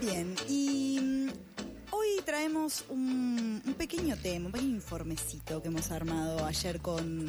Bien, y mm, hoy traemos un, pequeño tema, un pequeño informecito que hemos armado ayer con,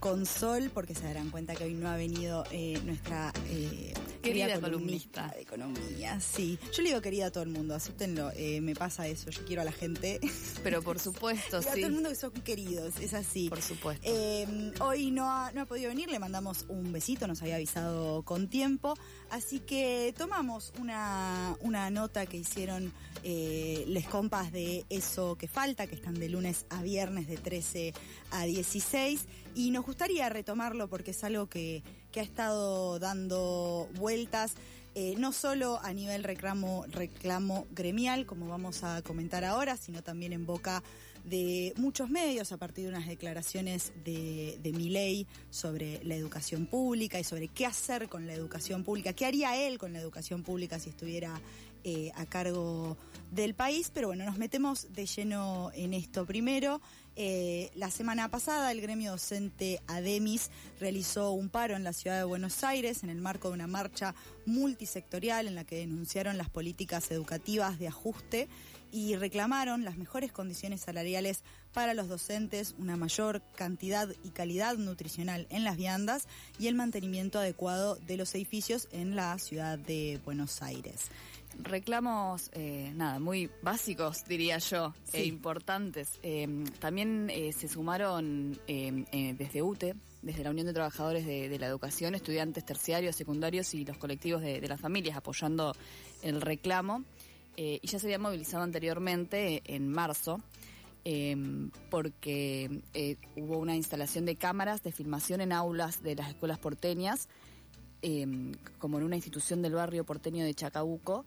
con Sol, porque se darán cuenta que hoy no ha venido eh, nuestra eh, Querida columnista. de economía. Sí, yo le digo querida a todo el mundo, acéptenlo, eh, me pasa eso, yo quiero a la gente. Pero por supuesto, Digo a sí. todo el mundo que son queridos, es así. Por supuesto. Eh, hoy no ha, no ha podido venir, le mandamos un besito, nos había avisado con tiempo, así que tomamos una, una nota que hicieron eh, les compas de Eso que Falta, que están de lunes a viernes de 13 a 16, y nos gustaría retomarlo porque es algo que, ha estado dando vueltas. eh, no solo a nivel reclamo, reclamo gremial, como vamos a comentar ahora, sino también en boca de muchos medios a partir de unas declaraciones de, de Milei sobre la educación pública y sobre qué hacer con la educación pública, qué haría él con la educación pública si estuviera eh, a cargo del país. Pero bueno, nos metemos de lleno en esto primero. Eh, la semana pasada el gremio docente ADEMIS realizó un paro en la ciudad de Buenos Aires en el marco de una marcha multisectorial en la que denunciaron las políticas educativas de ajuste y reclamaron las mejores condiciones salariales para los docentes, una mayor cantidad y calidad nutricional en las viandas y el mantenimiento adecuado de los edificios en la ciudad de Buenos Aires. Reclamos, eh, nada, muy básicos, diría yo, Sí. e importantes. Eh, también eh, se sumaron eh, eh, desde UTE, desde la Unión de Trabajadores de, de la Educación, estudiantes terciarios, secundarios y los colectivos de, de las familias apoyando el reclamo. Y ya se había movilizado anteriormente en marzo. eh, porque eh, hubo una instalación de cámaras de filmación en aulas de las escuelas porteñas, eh, como en una institución del barrio porteño de Chacabuco,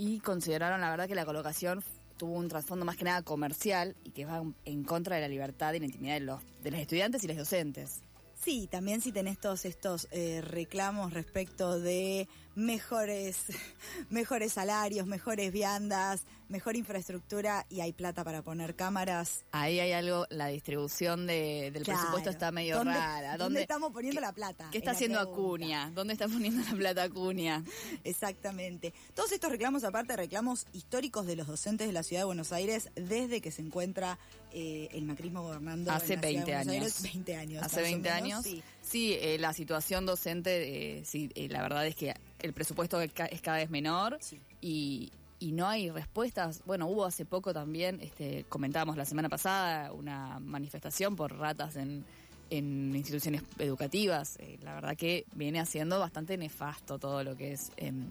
y consideraron la verdad que la colocación tuvo un trasfondo más que nada comercial y que va en contra de la libertad y la intimidad de los, de los estudiantes y los docentes. Sí, también si tenés todos estos eh, reclamos respecto de mejores, mejores salarios, mejores viandas, mejor infraestructura y hay plata para poner cámaras. Ahí hay algo, la distribución de- del Claro. presupuesto está medio ¿Dónde- rara. ¿Dónde estamos poniendo la plata? ¿Qué Es está haciendo. Acuña? ¿Dónde está poniendo la plata Acuña? Exactamente. Todos estos reclamos, aparte, reclamos históricos de los docentes de la ciudad de Buenos Aires desde que se encuentra eh, el macrismo gobernando. Hace en la ciudad 20 de Buenos años. Aires. 20 años. Hace más o 20 menos, años. sí. Sí, eh, la situación docente, eh, sí, eh, la verdad es que el presupuesto es ca- es cada vez menor Sí. y, y no hay respuestas. Bueno, hubo hace poco también, este, comentábamos la semana pasada, una manifestación por ratas en, en instituciones educativas. Eh, la verdad que viene haciendo bastante nefasto todo lo que es... em,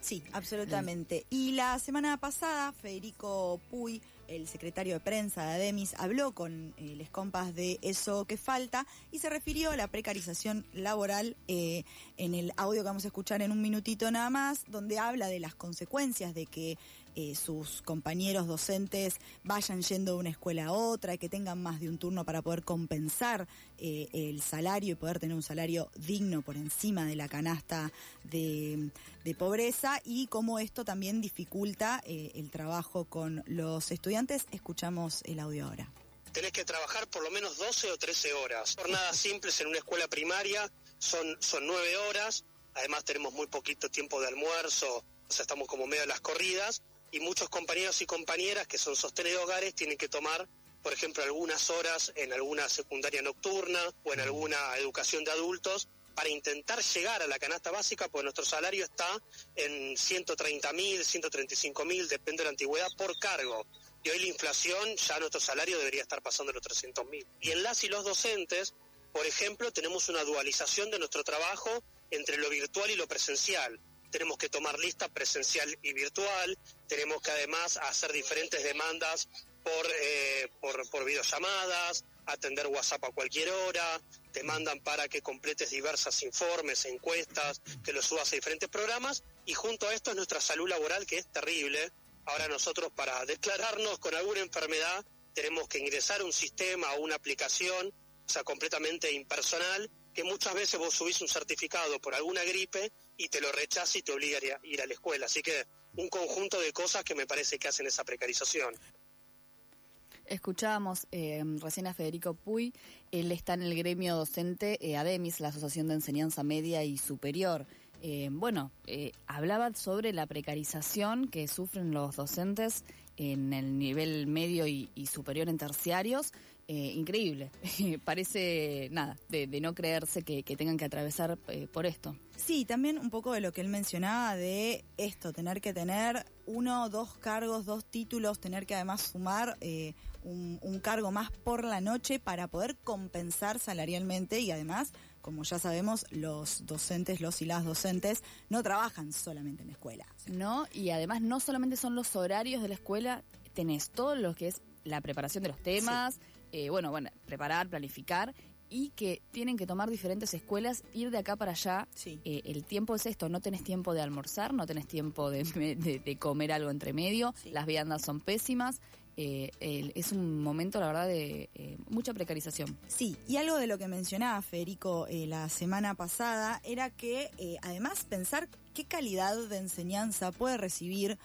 Sí, absolutamente. Y la semana pasada, Federico Puy, el secretario de prensa de Ademis, habló con eh, les compas de eso que falta y se refirió a la precarización laboral eh, en el audio que vamos a escuchar en un minutito nada más, donde habla de las consecuencias de que eh, sus compañeros docentes vayan yendo de una escuela a otra, que tengan más de un turno para poder compensar eh, el salario y poder tener un salario digno por encima de la canasta de, de pobreza y cómo esto también dificulta eh, el trabajo con los estudiantes. Escuchamos el audio ahora. tenés que trabajar por lo menos 12 o 13 horas. Jornadas simples en una escuela primaria son, son 9 horas, además tenemos muy poquito tiempo de almuerzo, o sea, estamos como medio de las corridas, y muchos compañeros y compañeras que son sostenes de hogares tienen que tomar, por ejemplo, algunas horas en alguna secundaria nocturna o en alguna educación de adultos para intentar llegar a la canasta básica, pues nuestro salario está en 130 mil, 135 mil, depende de la antigüedad, por cargo. Y hoy la inflación, ya nuestro salario debería estar pasando los 300 mil. Y en las y los docentes, por ejemplo, tenemos una dualización de nuestro trabajo entre lo virtual y lo presencial. Tenemos que tomar lista presencial y virtual, tenemos que además hacer diferentes demandas por, eh, por, por videollamadas, atender WhatsApp a cualquier hora, te mandan para que completes diversas informes, encuestas, que lo subas a diferentes programas, y junto a esto es nuestra salud laboral que es terrible. Ahora nosotros para declararnos con alguna enfermedad tenemos que ingresar un sistema o una aplicación, o sea, completamente impersonal, que muchas veces vos subís un certificado por alguna gripe y te lo rechaza y te obliga a- ir a la escuela. Así que un conjunto de cosas que me parece que hacen esa precarización. Escuchábamos eh, recién a Federico Puy Él está en el gremio docente eh, ADEMIS, la Asociación de Enseñanza Media y Superior. Eh, bueno, hablaba sobre la precarización que sufren los docentes en el nivel medio y, superior en terciarios. Increíble. Parece nada, de, no creerse que, tengan que atravesar por esto. Sí, también un poco de lo que él mencionaba de esto, tener que tener uno, dos cargos, dos títulos, tener que además sumar un, cargo más por la noche para poder compensar salarialmente y además, como ya sabemos, los docentes, los y las docentes no trabajan solamente en la escuela. No, y además no solamente son los horarios de la escuela, tenés todo lo que es la preparación de los temas, eh, bueno, bueno, preparar, planificar y que tienen que tomar diferentes escuelas, ir de acá para allá. Eh, el tiempo es esto, no tenés tiempo de almorzar, no tenés tiempo de, comer algo entre medio, las viandas son pésimas. Eh, es un momento, la verdad, de eh, mucha precarización. Sí, y algo de lo que mencionaba Federico la semana pasada era que además pensar qué calidad de enseñanza puede recibir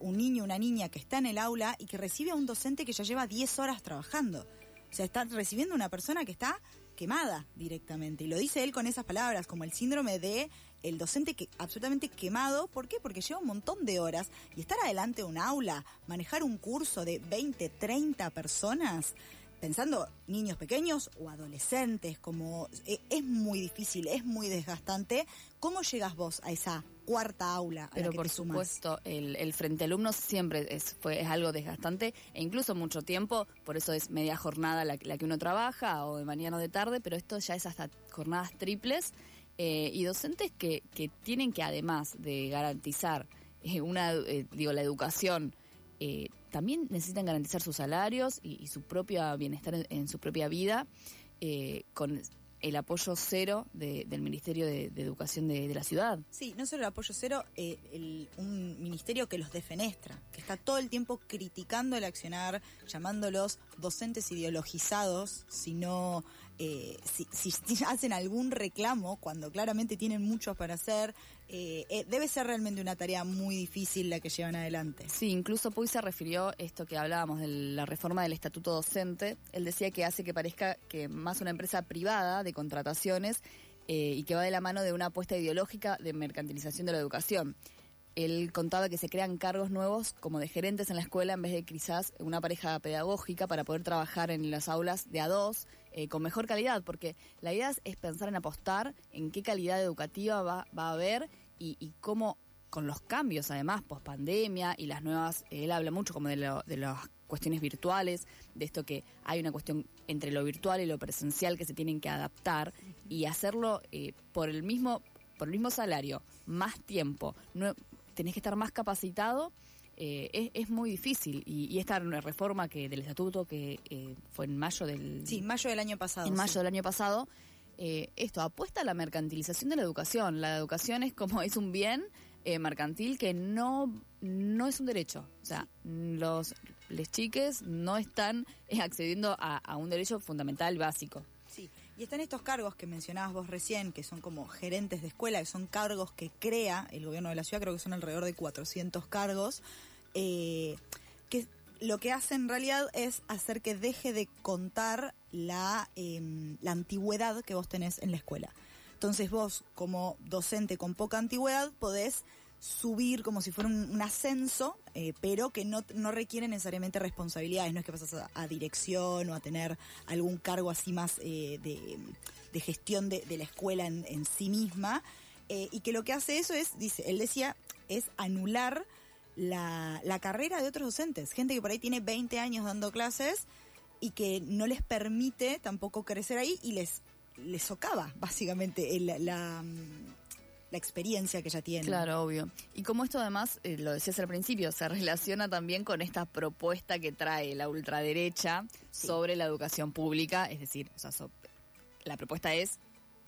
un niño una niña que está en el aula y que recibe a un docente que ya lleva 10 horas trabajando. O sea, está recibiendo una persona que está quemada directamente. Y lo dice él con esas palabras, como el síndrome de el docente que absolutamente quemado. ¿Por qué? Porque lleva un montón de horas y estar adelante de un aula, manejar un curso de 20, 30 personas, pensando niños pequeños o adolescentes, como e, es muy difícil, es muy desgastante. ¿Cómo llegas vos a esa cuarta aula? Pero por supuesto, el, frente alumnos siempre es, fue, es algo desgastante e incluso mucho tiempo, por eso es media jornada la, la que uno trabaja o de mañana o de tarde, pero esto ya es hasta jornadas triples eh, y docentes que, que tienen que además de garantizar eh, una eh, digo la educación también necesitan garantizar sus salarios y, su propio bienestar en, su propia vida con el apoyo cero del Ministerio de, Educación de, la ciudad. Sí, no solo el apoyo cero, un ministerio que los defenestra, que está todo el tiempo criticando el accionar, llamándolos docentes ideologizados, sino eh, si, si, hacen algún reclamo, cuando claramente tienen muchos para hacer, eh, eh, debe ser realmente una tarea muy difícil la que llevan adelante. Sí, incluso Puy se refirió esto que hablábamos de la reforma del estatuto docente. Él decía que hace que parezca que más una empresa privada de contrataciones y que va de la mano de una apuesta ideológica de mercantilización de la educación él contaba que se crean cargos nuevos como de gerentes en la escuela en vez de quizás una pareja pedagógica para poder trabajar en las aulas de a dos eh, con mejor calidad, porque la idea es, pensar en apostar en qué calidad educativa va, va a haber y, cómo con los cambios además post pandemia y las nuevas, él habla mucho como de, de las cuestiones virtuales, de esto que hay una cuestión entre lo virtual y lo presencial que se tienen que adaptar y hacerlo eh, por el mismo por el mismo salario, más tiempo, no, tenés que estar más capacitado. Eh, es, muy difícil. Y, esta reforma que del estatuto que eh, fue en mayo del sí mayo del año pasado en mayo del año pasado eh, esto apuesta a la mercantilización de la educación. La educación es como es un bien mercantil que no no es un derecho. O sea los les chiques no están accediendo a, a un derecho fundamental básico y están estos cargos que mencionabas vos recién, que son como gerentes de escuela, que son cargos que crea el gobierno de la ciudad, creo que son alrededor de 400 cargos, eh, que lo que hacen en realidad es hacer que deje de contar em, la antigüedad que vos tenés en la escuela. Entonces vos, como docente con poca antigüedad, podés subir como si fuera un, ascenso, eh, pero que no, no, requiere necesariamente responsabilidades. No es que pasas a, dirección o a tener algún cargo así más eh, de, gestión de, la escuela en, sí misma. Eh, y que lo que hace eso es, dice, él decía, es anular la, la carrera de otros docentes. Gente que por ahí tiene 20 años dando clases y que no les permite tampoco crecer ahí y les, les socava básicamente la la experiencia que ya tiene. Claro, obvio. Y como esto además, eh, lo decías al principio, se relaciona también con esta propuesta que trae la ultraderecha sobre la educación pública, es decir, o sea, la propuesta es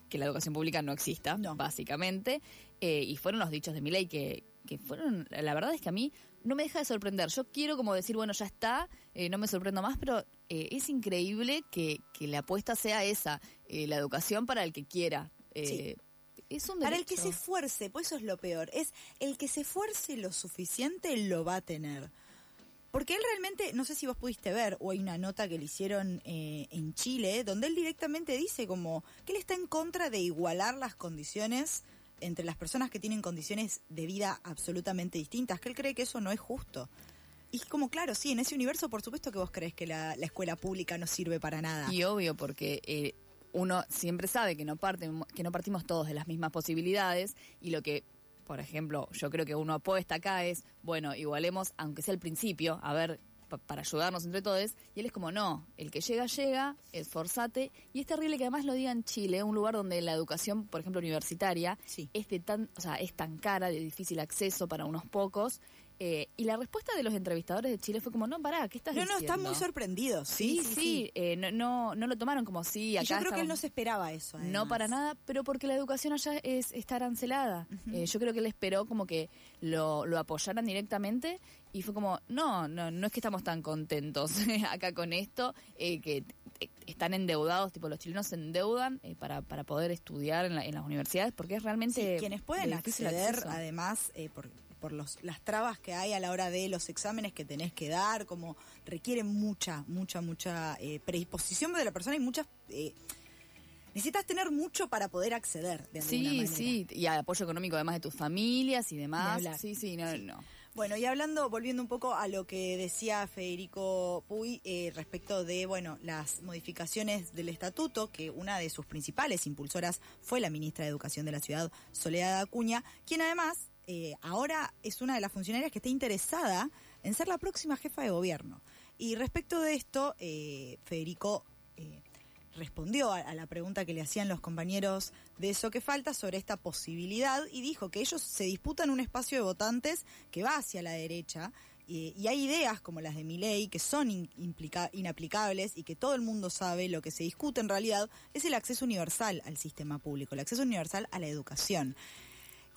que la educación pública no exista, básicamente, eh, y fueron los dichos de mi ley que, que fueron, la verdad es que a mí no me deja de sorprender. Yo quiero como decir, bueno, ya está, eh, no me sorprendo más, pero es increíble que, que, la apuesta sea esa, la educación para el que quiera. Sí. Para el que se esfuerce, pues eso es lo peor. Es el que se esfuerce lo suficiente lo va a tener. Porque él realmente, no sé si vos pudiste ver, o hay una nota que le hicieron eh, en Chile, donde él directamente dice como que él está en contra de igualar las condiciones entre las personas que tienen condiciones de vida absolutamente distintas, que él cree que eso no es justo. Y es como, claro, sí, en ese universo por supuesto que vos crees que la, la escuela pública no sirve para nada. Y obvio, porque eh, uno siempre sabe que no, parte, que no partimos todos de las mismas posibilidades y lo que, por ejemplo, yo creo que uno apuesta acá es, bueno, igualemos, aunque sea al principio, a ver para ayudarnos entre todos, y él es como, no, el que llega, llega, esforzate, y es terrible que además lo diga en Chile, un lugar donde la educación, por ejemplo, universitaria, es, de tan, o sea, es tan cara, de difícil acceso para unos pocos, eh, y la respuesta de los entrevistadores de Chile fue como, no, pará, ¿qué estás diciendo? No, no, están muy sorprendidos. Sí, sí, eh, no, no, lo tomaron como, sí, acá Yo creo que él no se esperaba eso. No para nada, pero porque la educación allá es está arancelada. Eh, yo creo que él esperó como que lo, lo apoyaran directamente y fue como, no, no, no es que estamos tan contentos acá con esto, que están endeudados, tipo los chilenos se endeudan para, para poder estudiar en, las universidades porque es realmente... Sí, quienes pueden acceder, además, por por los, las trabas que hay a la hora de los exámenes que tenés que dar, como requiere mucha, mucha, mucha eh, predisposición de la persona y muchas... Eh, necesitas tener mucho para poder acceder de alguna sí, manera. Sí, sí, y apoyo económico además de tus familias y demás. sí, sí, no, no. Bueno, y hablando, volviendo un poco a lo que decía Federico Puy eh, respecto de, bueno, las modificaciones del estatuto, que una de sus principales impulsoras fue la ministra de Educación de la ciudad, Soledad Acuña, quien además eh, ahora es una de las funcionarias que está interesada en ser la próxima jefa de gobierno. Y respecto de esto, eh, Federico eh, respondió a, la pregunta que le hacían los compañeros de eso que falta sobre esta posibilidad y dijo que ellos se disputan un espacio de votantes que va hacia la derecha y hay ideas como las de Miley que son inaplicables y que todo el mundo sabe lo que se discute en realidad es el acceso universal al sistema público, el acceso universal a la educación.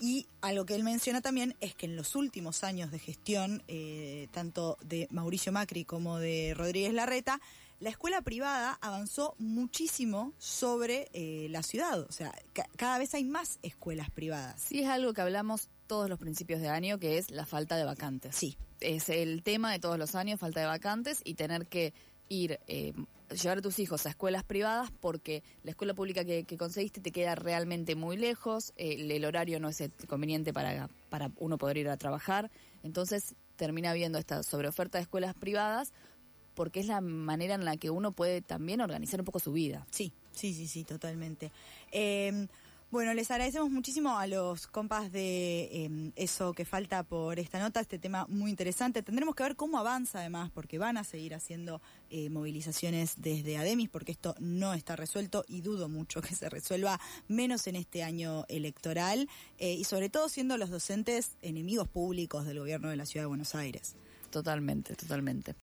Y algo que él menciona también es que en los últimos años de gestión, eh, tanto de Mauricio Macri como de Rodríguez Larreta, la escuela privada avanzó muchísimo sobre eh, la ciudad. O sea, cada vez hay más escuelas privadas. Sí, es algo que hablamos todos los principios de año, que es la falta de vacantes. Sí. Es el tema de todos los años, falta de vacantes y tener que ir, eh, llevar a tus hijos a escuelas privadas porque la escuela pública que, conseguiste te queda realmente muy lejos, eh, el horario no es conveniente para, para uno poder ir a trabajar, entonces termina habiendo esta sobreoferta de escuelas privadas porque es la manera en la que uno puede también organizar un poco su vida. Sí, sí, sí, sí, totalmente. Eh, bueno, les agradecemos muchísimo a los compas de em, eso que falta por esta nota, este tema muy interesante. Tendremos que ver cómo avanza además, porque van a seguir haciendo eh, movilizaciones desde Ademis, porque esto no está resuelto y dudo mucho que se resuelva, menos en este año electoral, eh, y sobre todo siendo los docentes enemigos públicos del gobierno de la Ciudad de Buenos Aires. Totalmente, totalmente.